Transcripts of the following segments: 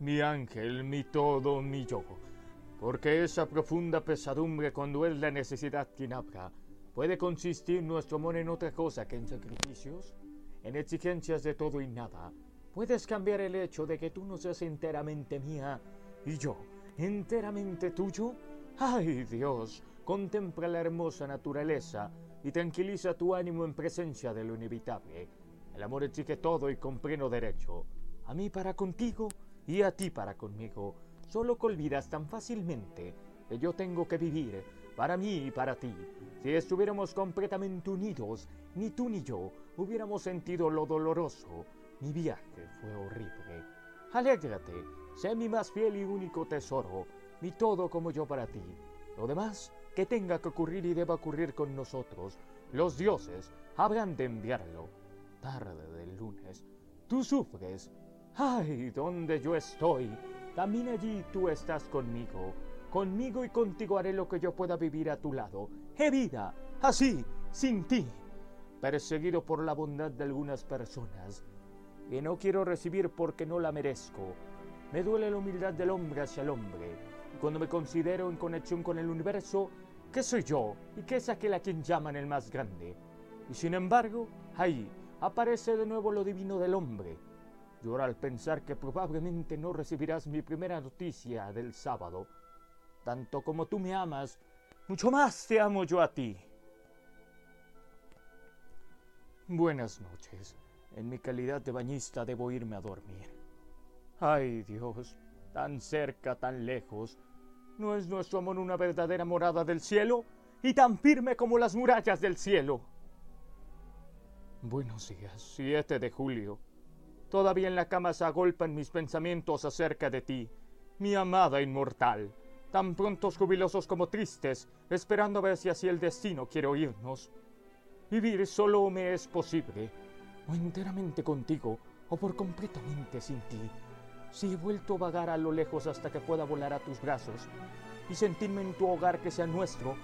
mi ángel, mi todo, mi yo. Porque esa profunda pesadumbre cuando es la necesidad quien habla, puede consistir nuestro amor en otra cosa que en sacrificios, en exigencias de todo y nada. Puedes cambiar el hecho de que tú no seas enteramente mía y yo enteramente tuyo. ¡Ay Dios! Contempla la hermosa naturaleza y tranquiliza tu ánimo en presencia de lo inevitable. El amor exige todo y con pleno derecho. A mí para contigo y a ti para conmigo. Solo que olvidas tan fácilmente que yo tengo que vivir para mí y para ti. Si estuviéramos completamente unidos, ni tú ni yo hubiéramos sentido lo doloroso. Mi viaje fue horrible. Alégrate, sé mi más fiel y único tesoro, mi todo como yo para ti. Lo demás que tenga que ocurrir y deba ocurrir con nosotros, los dioses habrán de enviarlo. Tarde del lunes, tú sufres. ¡Ay, donde yo estoy! También allí tú estás conmigo. Conmigo y contigo haré lo que yo pueda vivir a tu lado. ¡He vida! Así, sin ti. Perseguido por la bondad de algunas personas. Y no quiero recibir porque no la merezco. Me duele la humildad del hombre hacia el hombre. Y cuando me considero en conexión con el universo, ¿Qué soy yo y qué es aquel a quien llaman el más grande? Y sin embargo, ahí aparece de nuevo lo divino del hombre. Llora al pensar que probablemente no recibirás mi primera noticia del sábado. Tanto como tú me amas, mucho más te amo yo a ti. Buenas noches. En mi calidad de bañista debo irme a dormir. Ay Dios, tan cerca, tan lejos, ¿No es nuestro amor una verdadera morada del cielo? Y tan firme como las murallas del cielo. Buenos días, 7 de julio. Todavía en la cama se agolpan mis pensamientos acerca de ti, mi amada inmortal, tan prontos jubilosos como tristes, esperando a ver si así el destino quiere oírnos. Vivir solo me es posible, o enteramente contigo, o por completamente sin ti si he vuelto a vagar a lo lejos hasta que pueda volar a tus brazos y sentirme en tu hogar que sea nuestro,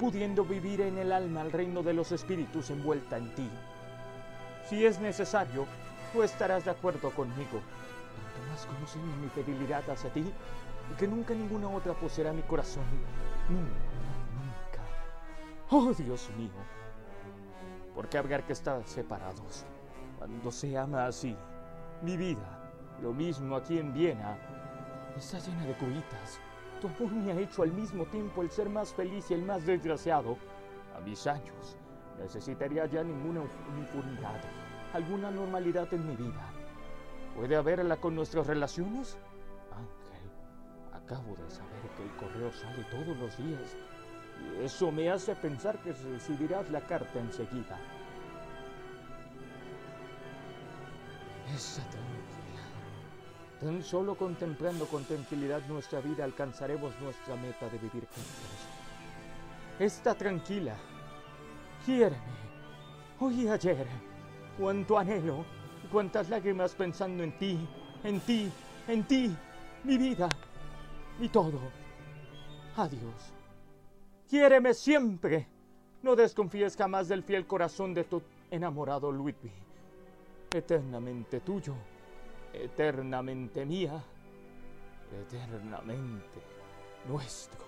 pudiendo vivir en el alma al reino de los espíritus envuelta en ti. Si es necesario, tú estarás de acuerdo conmigo, tanto más conociendo mi fidelidad hacia ti y que nunca ninguna otra poseerá mi corazón. Nunca, nunca. Oh Dios mío, ¿por qué habría que estar separados cuando se ama así? Mi vida lo mismo aquí en Viena. Está llena de cuitas. Tu amor me ha hecho al mismo tiempo el ser más feliz y el más desgraciado. A mis años, necesitaría ya ninguna uniformidad, alguna normalidad en mi vida. ¿Puede haberla con nuestras relaciones? Ángel, acabo de saber que el correo sale todos los días y eso me hace pensar que recibirás la carta enseguida. Esa Tan solo contemplando con tranquilidad nuestra vida alcanzaremos nuestra meta de vivir juntos. Está tranquila. Quiéreme. Hoy y ayer. Cuánto anhelo. Cuántas lágrimas pensando en ti. En ti. En ti. Mi vida. Mi todo. Adiós. Quiéreme siempre. No desconfíes jamás del fiel corazón de tu enamorado Ludwig. Eternamente tuyo eternamente mía, eternamente nuestro.